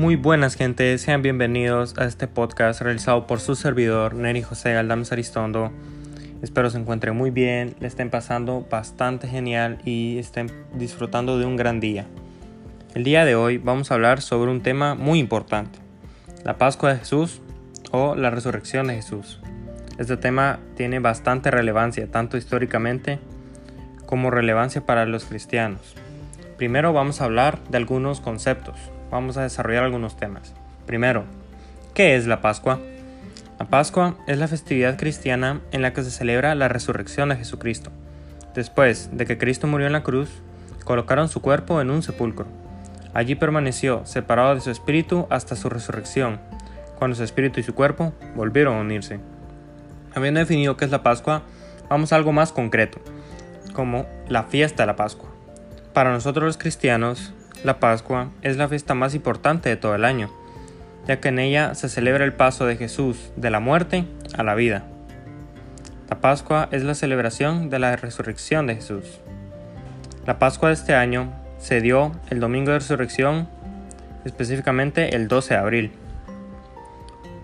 Muy buenas gente, sean bienvenidos a este podcast realizado por su servidor Neri José Galdames Aristondo. Espero se encuentren muy bien, le estén pasando bastante genial y estén disfrutando de un gran día. El día de hoy vamos a hablar sobre un tema muy importante, la Pascua de Jesús o la resurrección de Jesús. Este tema tiene bastante relevancia, tanto históricamente como relevancia para los cristianos. Primero vamos a hablar de algunos conceptos, vamos a desarrollar algunos temas. Primero, ¿qué es la Pascua? La Pascua es la festividad cristiana en la que se celebra la resurrección de Jesucristo. Después de que Cristo murió en la cruz, colocaron su cuerpo en un sepulcro. Allí permaneció separado de su espíritu hasta su resurrección, cuando su espíritu y su cuerpo volvieron a unirse. Habiendo definido qué es la Pascua, vamos a algo más concreto, como la fiesta de la Pascua. Para nosotros los cristianos, la Pascua es la fiesta más importante de todo el año, ya que en ella se celebra el paso de Jesús de la muerte a la vida. La Pascua es la celebración de la resurrección de Jesús. La Pascua de este año se dio el domingo de resurrección, específicamente el 12 de abril.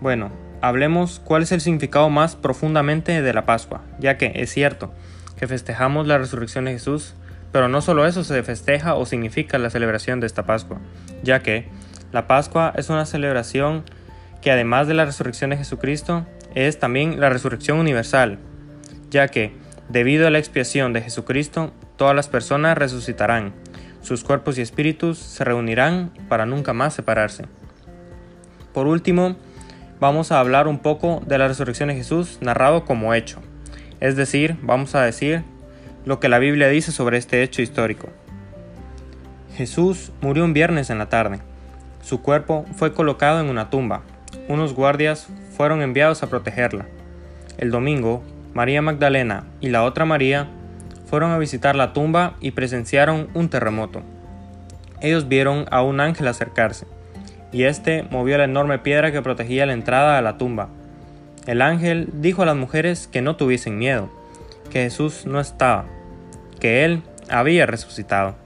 Bueno, hablemos cuál es el significado más profundamente de la Pascua, ya que es cierto que festejamos la resurrección de Jesús, pero no solo eso se festeja o significa la celebración de esta Pascua, ya que la Pascua es una celebración que además de la resurrección de Jesucristo, es también la resurrección universal, ya que, debido a la expiación de Jesucristo, todas las personas resucitarán, sus cuerpos y espíritus se reunirán para nunca más separarse. Por último, vamos a hablar un poco de la resurrección de Jesús narrado como hecho. Es decir, vamos a decir lo que la Biblia dice sobre este hecho histórico. Jesús murió un viernes en la tarde. Su cuerpo fue colocado en una tumba. Unos guardias fueron enviados a protegerla. El domingo, María Magdalena y la otra María fueron a visitar la tumba y presenciaron un terremoto. Ellos vieron a un ángel acercarse y éste movió la enorme piedra que protegía la entrada a la tumba. El ángel dijo a las mujeres que no tuviesen miedo, que Jesús no estaba, que Él había resucitado.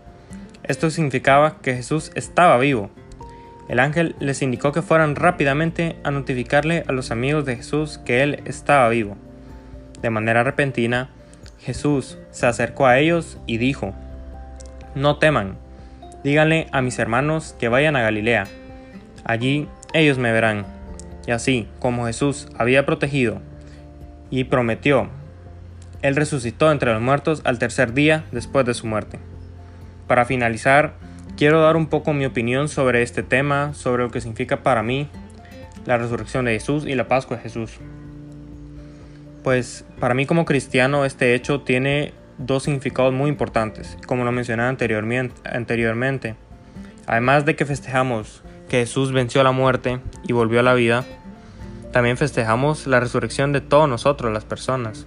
Esto significaba que Jesús estaba vivo. El ángel les indicó que fueran rápidamente a notificarle a los amigos de Jesús que Él estaba vivo. De manera repentina, Jesús se acercó a ellos y dijo, No teman, díganle a mis hermanos que vayan a Galilea Allí ellos me verán. Y así como Jesús había protegido y prometió, Él resucitó entre los muertos al tercer día después de su muerte. Para finalizar, quiero dar un poco mi opinión sobre este tema, sobre lo que significa para mí la resurrección de Jesús y la Pascua de Jesús. Pues para mí como cristiano este hecho tiene dos significados muy importantes, como lo mencioné anteriormente. Además de que festejamos que Jesús venció la muerte y volvió a la vida, también festejamos la resurrección de todos nosotros, las personas.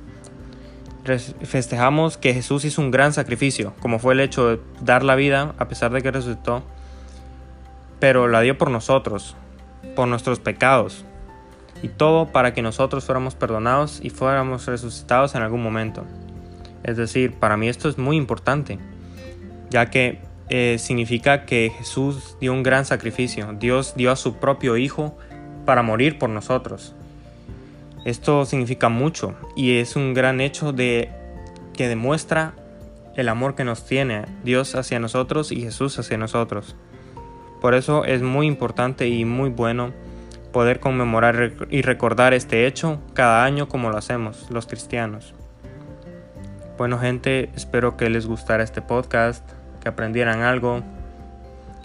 Festejamos que Jesús hizo un gran sacrificio, como fue el hecho de dar la vida a pesar de que resucitó, pero la dio por nosotros, por nuestros pecados, y todo para que nosotros fuéramos perdonados y fuéramos resucitados en algún momento. Es decir, para mí esto es muy importante, ya que eh, significa que Jesús dio un gran sacrificio. Dios dio a su propio Hijo para morir por nosotros. Esto significa mucho y es un gran hecho de que demuestra el amor que nos tiene Dios hacia nosotros y Jesús hacia nosotros. Por eso es muy importante y muy bueno poder conmemorar y recordar este hecho cada año como lo hacemos los cristianos. Bueno gente, espero que les gustara este podcast que aprendieran algo,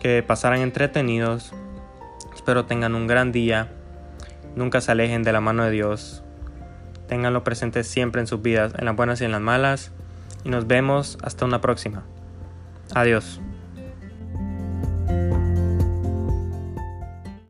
que pasaran entretenidos. Espero tengan un gran día. Nunca se alejen de la mano de Dios. Ténganlo presente siempre en sus vidas, en las buenas y en las malas. Y nos vemos hasta una próxima. Adiós.